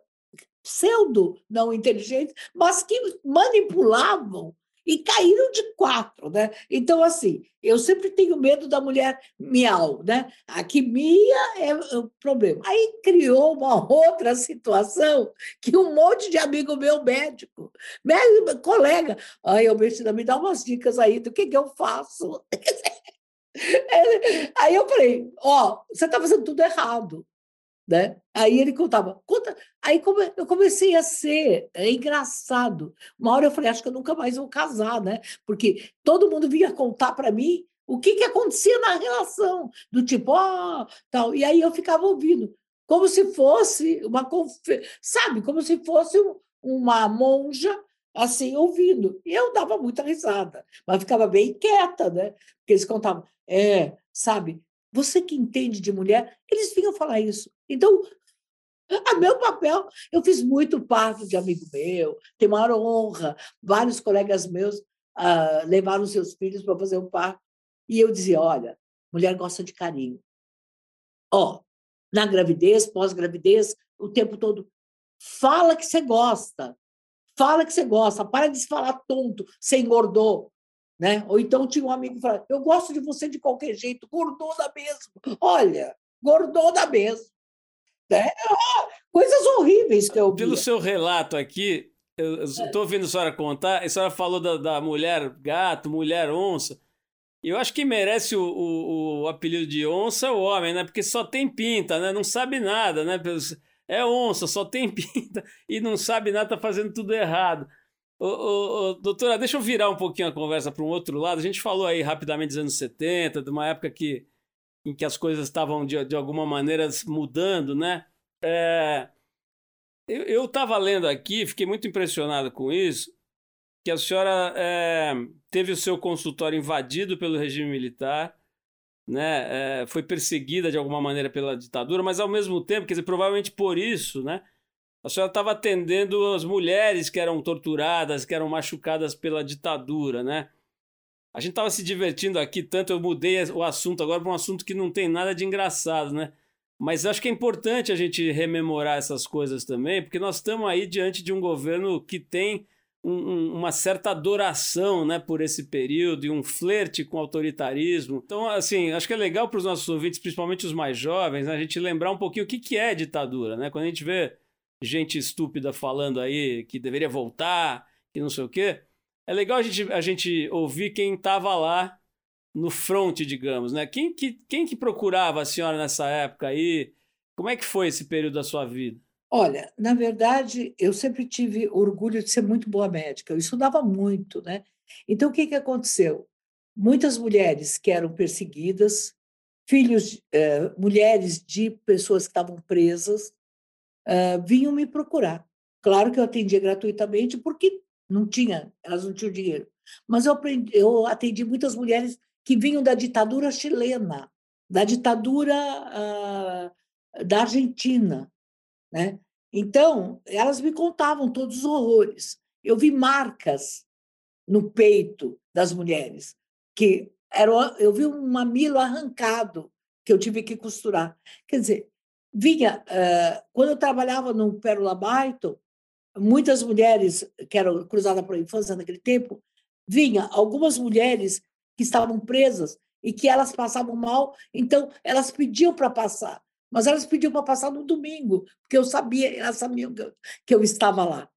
pseudo não inteligentes, mas que manipulavam e caíram de quatro, né? Então, assim, eu sempre tenho medo da mulher miau, né? A que mia é o problema. Aí criou uma outra situação que um monte de amigo meu médico, meu colega, ai, Albertina, me dá umas dicas aí do que, que eu faço. Aí eu falei, ó, oh, você está fazendo tudo errado. Né? Aí ele contava, conta. Aí eu comecei a ser é engraçado. Uma hora eu falei, acho que eu nunca mais vou casar, né? Porque todo mundo vinha contar para mim o que, que acontecia na relação, do tipo, ó, oh, tal. E aí eu ficava ouvindo, como se fosse uma sabe, como se fosse uma monja assim ouvindo. E eu dava muita risada, mas ficava bem quieta, né? Porque eles contavam, é, sabe, você que entende de mulher, eles vinham falar isso. Então, a meu papel, eu fiz muito parto de amigo meu, tem maior honra. Vários colegas meus uh, levaram seus filhos para fazer o parto. E eu dizia: olha, mulher gosta de carinho. Ó, na gravidez, pós-gravidez, o tempo todo, fala que você gosta. Fala que você gosta, para de se falar tonto, você engordou. Né? Ou então tinha um amigo que falava, eu gosto de você de qualquer jeito, gordona mesmo. Olha, gordona mesmo. Né? Coisas horríveis que eu vi. Pelo seu relato aqui, eu estou ouvindo a senhora contar, a senhora falou da, da mulher gato, mulher onça. Eu acho que merece o, o, o, apelido de onça o homem, né? Porque só tem pinta, né? Não sabe nada, né? É onça, só tem pinta e não sabe nada, tá fazendo tudo errado. Ô, ô, ô, doutora, deixa eu virar um pouquinho a conversa para um outro lado. A gente falou aí rapidamente dos anos 70, de uma época que, em que as coisas estavam de, de alguma maneira mudando, né? É, eu estava lendo aqui, fiquei muito impressionado com isso. que a senhora é, teve o seu consultório invadido pelo regime militar, né, é, foi perseguida de alguma maneira pela ditadura, mas ao mesmo tempo, quer dizer, provavelmente por isso, né, a senhora estava atendendo as mulheres que eram torturadas, que eram machucadas pela ditadura, né? A gente estava se divertindo aqui tanto, eu mudei o assunto agora para um assunto que não tem nada de engraçado, né? Mas acho que é importante a gente rememorar essas coisas também, porque nós estamos aí diante de um governo que tem um, um, uma certa adoração né, por esse período e um flerte com autoritarismo. Então, assim, acho que é legal para os nossos ouvintes, principalmente os mais jovens, né, a gente lembrar um pouquinho o que, que é ditadura. Né? Quando a gente vê gente estúpida falando aí que deveria voltar, que não sei o quê, é legal a gente, a gente ouvir quem estava lá no front, digamos, né? Quem que, quem que procurava a senhora nessa época aí? Como é que foi esse período da sua vida? Olha, na verdade, eu sempre tive orgulho de ser muito boa médica. Eu estudava muito, né? Então, o que, que aconteceu? Muitas mulheres que eram perseguidas, filhos, eh, mulheres de pessoas que estavam presas, eh, vinham me procurar. Claro que eu atendia gratuitamente, porque não tinha, elas não tinham dinheiro. Mas eu, aprendi, eu atendi muitas mulheres que vinham da ditadura chilena, da ditadura uh, da Argentina, né? Então, elas me contavam todos os horrores. Eu vi marcas no peito das mulheres, que era, eu vi um mamilo arrancado que eu tive que costurar. Quer dizer, vinha, uh, quando eu trabalhava no Pérola Baito, muitas mulheres que eram cruzadas para a infância naquele tempo, vinha algumas mulheres que estavam presas e que elas passavam mal, então elas pediam para passar. Mas elas pediam para passar no domingo, porque eu sabia, elas sabiam que eu, que eu estava lá.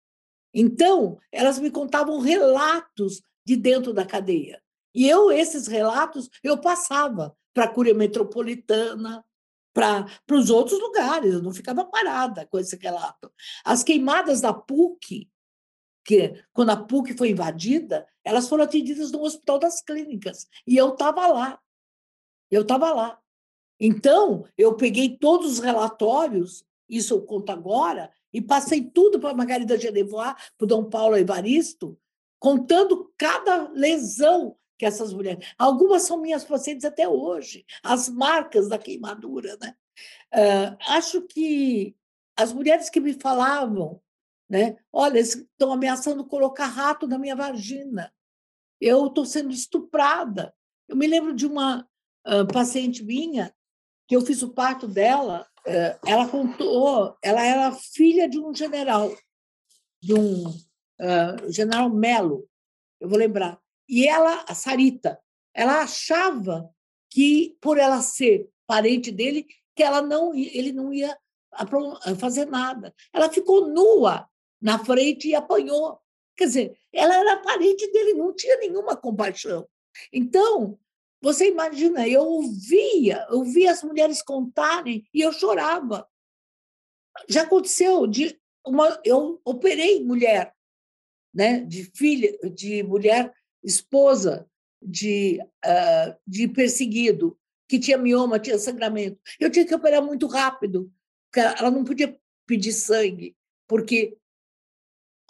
Então, elas me contavam relatos de dentro da cadeia. E eu, esses relatos, eu passava para a Cúria Metropolitana, para os outros lugares, eu não ficava parada com esse relato. As queimadas da PUC, que quando a PUC foi invadida, elas foram atendidas no Hospital das Clínicas, e eu estava lá. Eu estava lá. Então, eu peguei todos os relatórios, isso eu conto agora, e passei tudo para a Margarida Genevois, para o Dom Paulo Evaristo, contando cada lesão que essas mulheres. Algumas são minhas pacientes até hoje, as marcas da queimadura. Né? Uh, acho que as mulheres que me falavam, né? olha, estão ameaçando colocar rato na minha vagina, eu estou sendo estuprada. Eu me lembro de uma uh, paciente minha que eu fiz o parto dela, eh, ela contou, ela era filha de um general, de um uh, general Melo, eu vou lembrar. E ela, a Sarita, ela achava que por ela ser parente dele, que ela não, ele não ia fazer nada. Ela ficou nua na frente e apanhou. Quer dizer, ela era parente dele, não tinha nenhuma compaixão. Então, você imagina, eu ouvia, eu ouvia as mulheres contarem e eu chorava. Já aconteceu de uma, eu operei mulher, né, de filha, de mulher esposa de uh, de perseguido que tinha mioma, tinha sangramento. Eu tinha que operar muito rápido, ela não podia pedir sangue, porque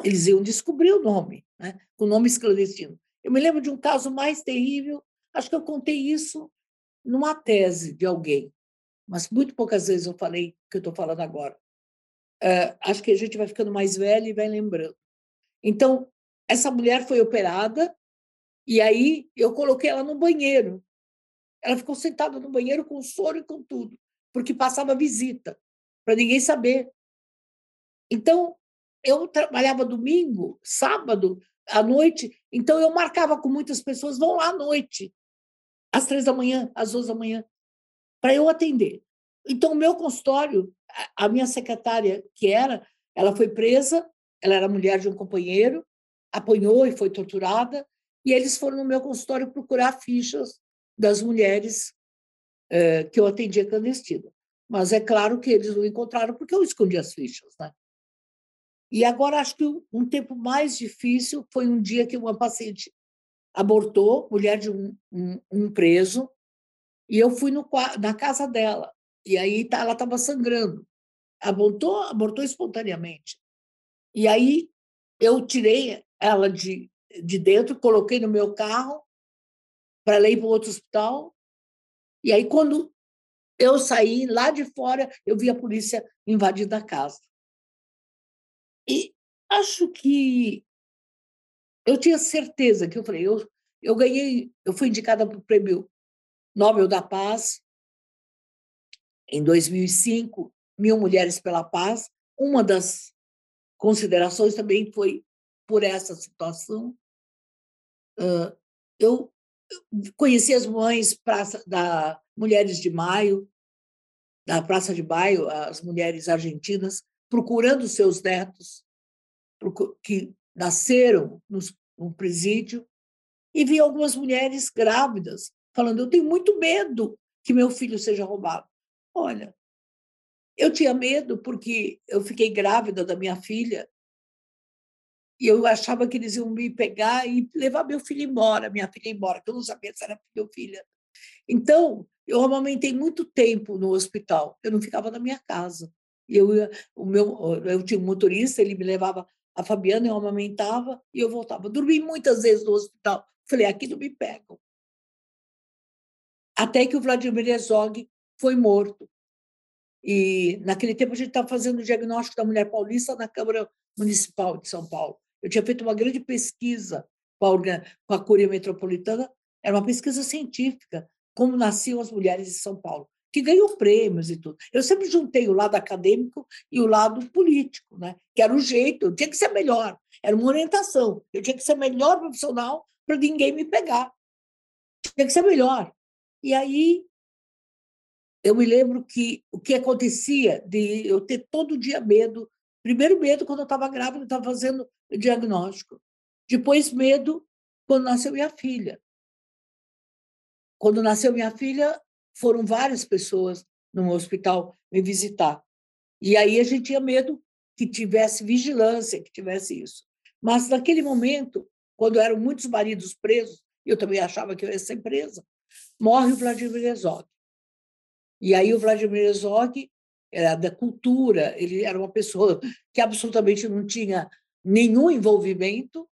eles iam descobrir o nome, né, o nome clandestino. Eu me lembro de um caso mais terrível Acho que eu contei isso numa tese de alguém, mas muito poucas vezes eu falei o que eu estou falando agora. Uh, acho que a gente vai ficando mais velha e vai lembrando. Então, essa mulher foi operada e aí eu coloquei ela no banheiro. Ela ficou sentada no banheiro com soro e com tudo, porque passava visita, para ninguém saber. Então, eu trabalhava domingo, sábado, à noite, então eu marcava com muitas pessoas, vão lá à noite às três da manhã, às duas da manhã, para eu atender. Então, o meu consultório, a minha secretária, que era, ela foi presa, ela era mulher de um companheiro, apanhou e foi torturada, e eles foram no meu consultório procurar fichas das mulheres eh, que eu atendia clandestina. Mas é claro que eles não encontraram porque eu escondi as fichas. Né? E agora acho que um tempo mais difícil foi um dia que uma paciente abortou, mulher de um, um, um preso, e eu fui no, na casa dela. E aí tá, ela estava sangrando. Abortou, abortou espontaneamente. E aí eu tirei ela de de dentro, coloquei no meu carro para ir para outro hospital. E aí, quando eu saí lá de fora, eu vi a polícia invadindo a casa. E acho que eu tinha certeza que eu falei, eu, eu ganhei, eu fui indicada para o prêmio Nobel da Paz em 2005, Mil Mulheres pela Paz. Uma das considerações também foi por essa situação. Eu conheci as mães praça, da Mulheres de Maio, da Praça de Maio, as mulheres argentinas, procurando seus netos que nasceram no presídio, e vi algumas mulheres grávidas falando: Eu tenho muito medo que meu filho seja roubado. Olha, eu tinha medo porque eu fiquei grávida da minha filha e eu achava que eles iam me pegar e levar meu filho embora, minha filha embora, que eu não sabia se era filho ou filha. Então, eu amamentei muito tempo no hospital, eu não ficava na minha casa. Eu, o meu, eu tinha um motorista, ele me levava a Fabiana, eu amamentava e eu voltava. Dormi muitas vezes no hospital. Falei, aqui não me pegam. Até que o Vladimir Herzog foi morto. E naquele tempo a gente estava fazendo o diagnóstico da mulher paulista na Câmara Municipal de São Paulo. Eu tinha feito uma grande pesquisa com a, Curia Metropolitana, era uma pesquisa científica, como nasciam as mulheres de São Paulo que ganhou prêmios e tudo. Eu sempre juntei o lado acadêmico e o lado político, né? que era o jeito, eu tinha que ser melhor, era uma orientação, eu tinha que ser melhor profissional para ninguém me pegar. Tinha que ser melhor. E aí eu me lembro que o que acontecia de eu ter todo dia medo, primeiro medo quando eu estava grávida, estava fazendo diagnóstico, depois medo quando nasceu minha filha. Quando nasceu minha filha, foram várias pessoas no hospital me visitar. E aí a gente tinha medo que tivesse vigilância, que tivesse isso. Mas naquele momento, quando eram muitos maridos presos, eu também achava que eu ia ser presa, morre o Vladimir Herzog. E aí o Vladimir Herzog era da cultura, ele era uma pessoa que absolutamente não tinha nenhum envolvimento,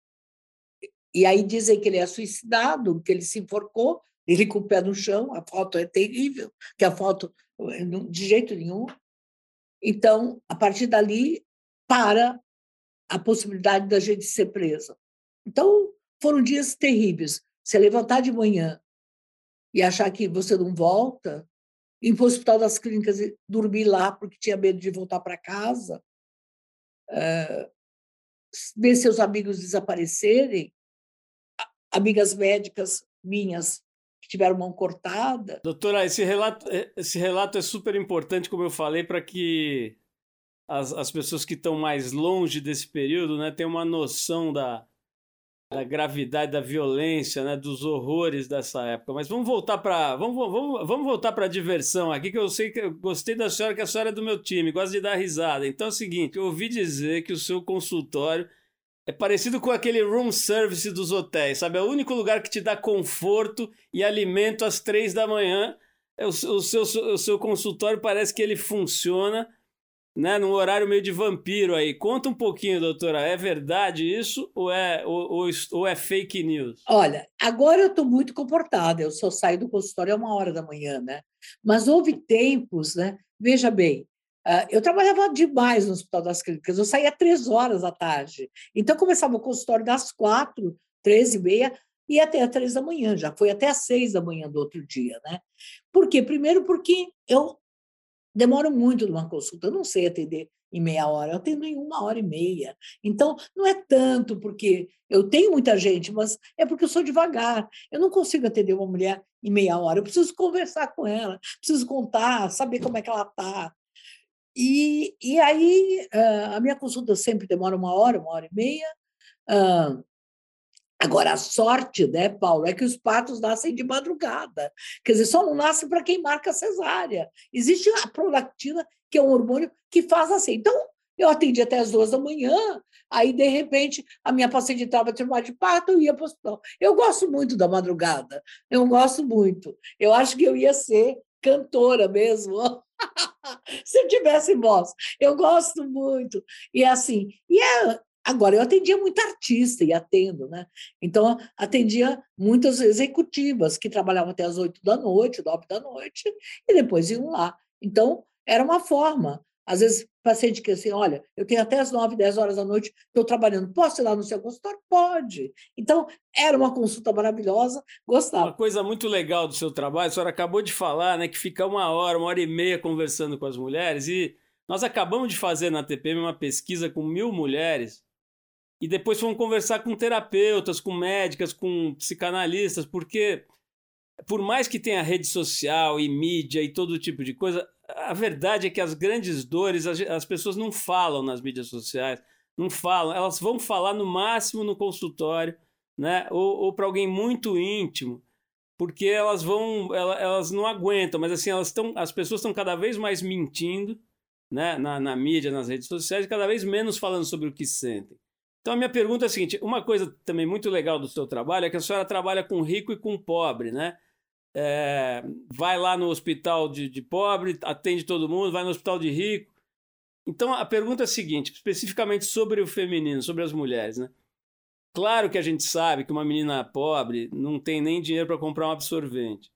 e aí dizem que ele é suicidado, que ele se enforcou, ele com o pé no chão, a foto é terrível, que a foto de jeito nenhum. Então, a partir dali, para a possibilidade da gente ser presa. Então, foram dias terríveis. Você levantar de manhã e achar que você não volta, ir para o Hospital das Clínicas e dormir lá porque tinha medo de voltar para casa, uh, ver seus amigos desaparecerem, amigas médicas minhas tiveram mão cortada. Doutora, esse relato, é, esse relato é super importante, como eu falei, para que as, as pessoas que estão mais longe desse período né, tenham uma noção da, da gravidade da violência, né, dos horrores dessa época. Mas vamos voltar para vamos, vamos, vamos voltar para a diversão aqui, que eu sei que eu gostei da senhora, que a senhora é do meu time, gosta de dar risada. Então é o seguinte, eu ouvi dizer que o seu consultório é parecido com aquele room service dos hotéis, sabe? É o único lugar que te dá conforto e alimento às três da manhã. É o, seu, o seu consultório parece que ele funciona né, num horário meio de vampiro aí. Conta um pouquinho, doutora, é verdade isso ou é, ou, ou, ou é fake news? Olha, agora eu estou muito comportada, eu só saio do consultório a uma hora da manhã, né? Mas houve tempos, né? Veja bem, eu trabalhava demais no Hospital das Clínicas, eu saía três horas da tarde. Então, começava o consultório das quatro, três e meia, e até às três da manhã, já foi até às seis da manhã do outro dia. Né? Por quê? Primeiro, porque eu demoro muito numa consulta, eu não sei atender em meia hora, eu atendo em uma hora e meia. Então, não é tanto porque eu tenho muita gente, mas é porque eu sou devagar. Eu não consigo atender uma mulher em meia hora, eu preciso conversar com ela, preciso contar, saber como é que ela está, e, e aí, a minha consulta sempre demora uma hora, uma hora e meia. Agora, a sorte, né, Paulo, é que os patos nascem de madrugada. Quer dizer, só não nascem para quem marca cesárea. Existe a prolactina, que é um hormônio que faz assim. Então, eu atendi até as duas da manhã, aí, de repente, a minha paciente estava trabalho de parto, eu ia para o hospital. Eu gosto muito da madrugada, eu gosto muito. Eu acho que eu ia ser cantora mesmo. Se eu tivesse voz, eu gosto muito. E assim, e é, Agora, eu atendia muita artista e atendo, né? Então, atendia muitas executivas que trabalhavam até as oito da noite, nove da noite, e depois iam lá. Então, era uma forma. Às vezes, paciente que assim, olha, eu tenho até as nove, dez horas da noite, estou trabalhando, posso ir lá no seu consultório? Pode. Então, era uma consulta maravilhosa, gostava. Uma coisa muito legal do seu trabalho, a senhora acabou de falar, né, que fica uma hora, uma hora e meia conversando com as mulheres, e nós acabamos de fazer na TPM uma pesquisa com mil mulheres, e depois fomos conversar com terapeutas, com médicas, com psicanalistas, porque por mais que tenha rede social e mídia e todo tipo de coisa, a verdade é que as grandes dores as pessoas não falam nas mídias sociais, não falam, elas vão falar no máximo no consultório, né? Ou, ou para alguém muito íntimo, porque elas vão, elas, elas não aguentam, mas assim elas estão, as pessoas estão cada vez mais mentindo, né? Na, na mídia, nas redes sociais, e cada vez menos falando sobre o que sentem. Então a minha pergunta é a seguinte: uma coisa também muito legal do seu trabalho é que a senhora trabalha com rico e com pobre, né? É, vai lá no hospital de, de pobre, atende todo mundo, vai no hospital de rico. Então a pergunta é a seguinte, especificamente sobre o feminino, sobre as mulheres, né? Claro que a gente sabe que uma menina pobre não tem nem dinheiro para comprar um absorvente,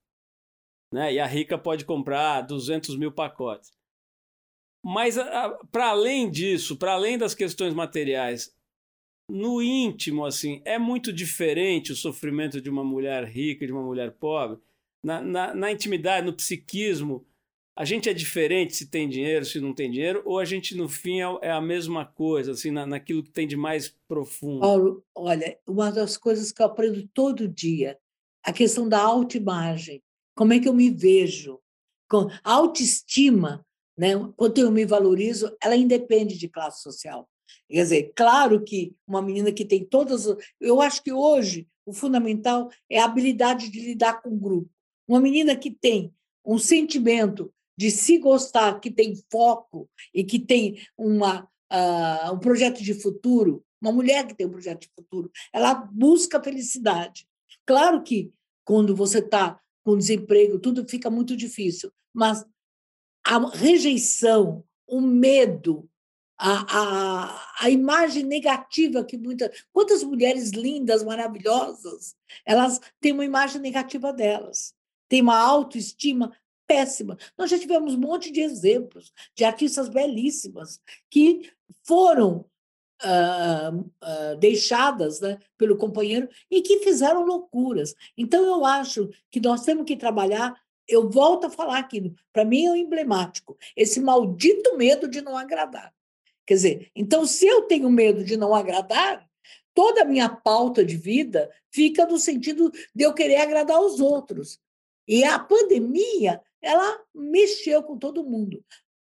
né? E a rica pode comprar 200 mil pacotes. Mas para além disso, para além das questões materiais, no íntimo, assim, é muito diferente o sofrimento de uma mulher rica e de uma mulher pobre na, na, na intimidade, no psiquismo, a gente é diferente se tem dinheiro, se não tem dinheiro, ou a gente, no fim, é, é a mesma coisa, assim, na, naquilo que tem de mais profundo? Paulo, olha, uma das coisas que eu aprendo todo dia, a questão da autoimagem. Como é que eu me vejo? Com a autoestima, né? quando eu me valorizo, ela independe de classe social. Quer dizer, claro que uma menina que tem todas. Eu acho que hoje o fundamental é a habilidade de lidar com o grupo. Uma menina que tem um sentimento de se gostar, que tem foco e que tem uma, uh, um projeto de futuro, uma mulher que tem um projeto de futuro, ela busca felicidade. Claro que quando você está com desemprego, tudo fica muito difícil, mas a rejeição, o medo, a, a, a imagem negativa que muitas. Quantas mulheres lindas, maravilhosas, elas têm uma imagem negativa delas tem uma autoestima péssima. Nós já tivemos um monte de exemplos de artistas belíssimas que foram uh, uh, deixadas né, pelo companheiro e que fizeram loucuras. Então, eu acho que nós temos que trabalhar. Eu volto a falar aqui, para mim é um emblemático, esse maldito medo de não agradar. Quer dizer, então, se eu tenho medo de não agradar, toda a minha pauta de vida fica no sentido de eu querer agradar os outros. E a pandemia, ela mexeu com todo mundo.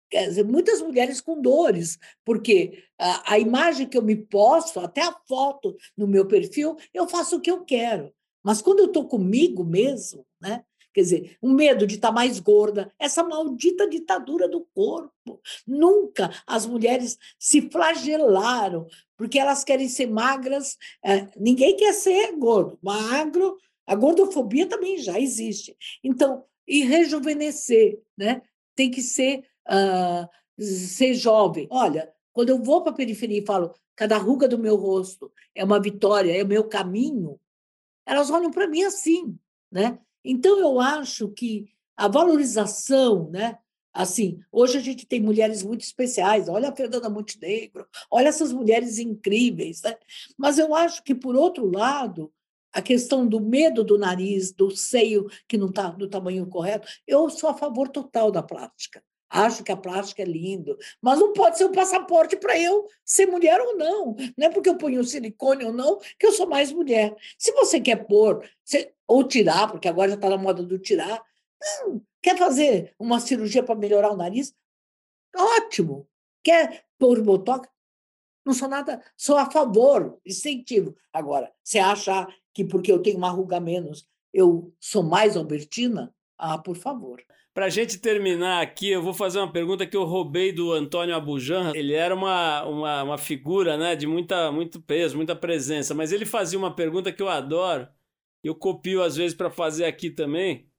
Quer dizer, muitas mulheres com dores, porque a, a imagem que eu me posto, até a foto no meu perfil, eu faço o que eu quero. Mas quando eu estou comigo mesmo, né? Quer dizer, o medo de estar tá mais gorda, essa maldita ditadura do corpo. Nunca as mulheres se flagelaram, porque elas querem ser magras. É, ninguém quer ser gordo. Magro a gordofobia também já existe. Então, e rejuvenescer, né? Tem que ser, uh, ser jovem. Olha, quando eu vou para a periferia e falo, cada ruga do meu rosto é uma vitória, é o meu caminho, elas olham para mim assim, né? Então, eu acho que a valorização, né? Assim, hoje a gente tem mulheres muito especiais, olha a Fernanda Montenegro, olha essas mulheres incríveis, né? Mas eu acho que, por outro lado, a questão do medo do nariz, do seio que não está do tamanho correto, eu sou a favor total da plástica. Acho que a plástica é lindo, mas não pode ser um passaporte para eu ser mulher ou não. Não é porque eu ponho silicone ou não que eu sou mais mulher. Se você quer pôr, ou tirar, porque agora já está na moda do tirar, não, quer fazer uma cirurgia para melhorar o nariz? Ótimo. Quer pôr botox? Não sou nada, sou a favor, incentivo. Agora, você acha que porque eu tenho uma ruga menos, eu sou mais Albertina? Ah, por favor. Para a gente terminar aqui, eu vou fazer uma pergunta que eu roubei do Antônio Abujan. Ele era uma, uma, uma figura né, de muita, muito peso, muita presença, mas ele fazia uma pergunta que eu adoro. Eu copio às vezes para fazer aqui também,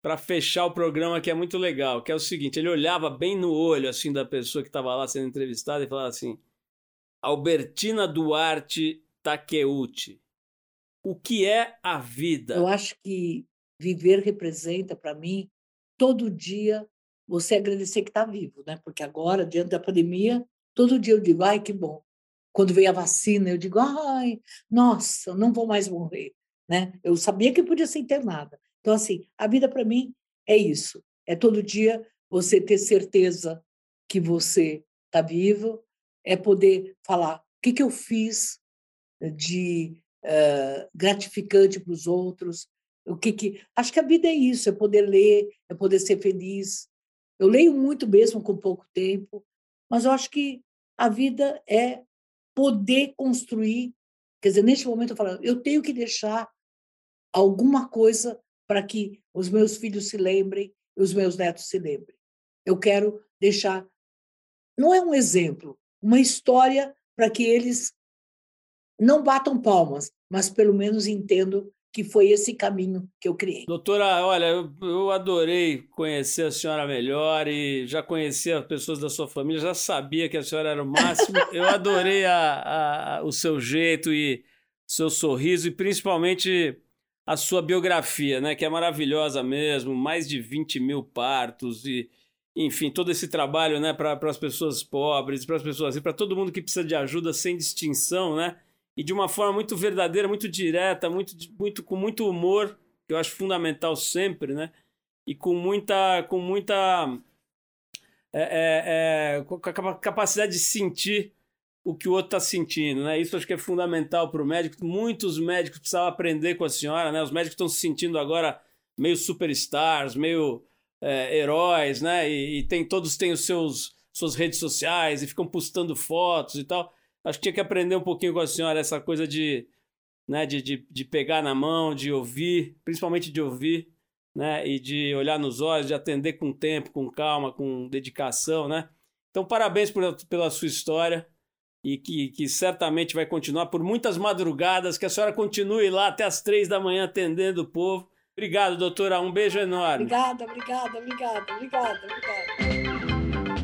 para fechar o programa, que é muito legal. Que é o seguinte: ele olhava bem no olho assim da pessoa que estava lá sendo entrevistada e falava assim: Albertina Duarte Takeuchi. O que é a vida? Eu acho que viver representa para mim todo dia você agradecer que está vivo, né? Porque agora, diante da pandemia, todo dia eu digo, ai, que bom. Quando veio a vacina, eu digo, ai, nossa, não vou mais morrer, né? Eu sabia que podia ser internada. Então, assim, a vida para mim é isso. É todo dia você ter certeza que você está vivo, é poder falar o que, que eu fiz de uh, gratificante para os outros, o que que acho que a vida é isso, é poder ler, é poder ser feliz. Eu leio muito mesmo com pouco tempo, mas eu acho que a vida é poder construir. Quer dizer, neste momento eu falo, eu tenho que deixar alguma coisa para que os meus filhos se lembrem e os meus netos se lembrem. Eu quero deixar, não é um exemplo, uma história para que eles não batam palmas, mas pelo menos entendam que foi esse caminho que eu criei. Doutora, olha, eu, eu, adorei conhecer a senhora melhor e já conhecia as pessoas da sua família, já sabia que a senhora era o máximo. Eu adorei a, a, o seu jeito e seu sorriso e principalmente a sua biografia, né, que é maravilhosa mesmo, mais de 20 mil partos e, enfim, todo esse trabalho né, para as pessoas pobres, para as pessoas, para todo mundo que precisa de ajuda sem distinção, né? E de uma forma muito verdadeira, muito direta, muito, muito com muito humor, que eu acho fundamental sempre, né? E com muita, com muita é, é, é, com a capacidade de sentir o que o outro está sentindo, né? Isso acho que é fundamental para o médico. Muitos médicos precisavam aprender com a senhora, né? Os médicos estão se sentindo agora meio superstars, meio é, heróis, né? E, e, tem todos têm os seus suas redes sociais e ficam postando fotos e tal. Acho que tinha que aprender um pouquinho com a senhora essa coisa de, né, de, de, de pegar na mão, de ouvir, principalmente de ouvir, né, e de olhar nos olhos, de atender com tempo, com calma, com dedicação, né? Então, parabéns por, pela sua história e que, que certamente vai continuar por muitas madrugadas, que a senhora continue lá até as três da manhã atendendo o povo. Obrigado, doutora. Um beijo enorme. Obrigada, obrigada, obrigada, obrigada, obrigada.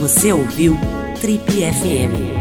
Você ouviu Trip FM.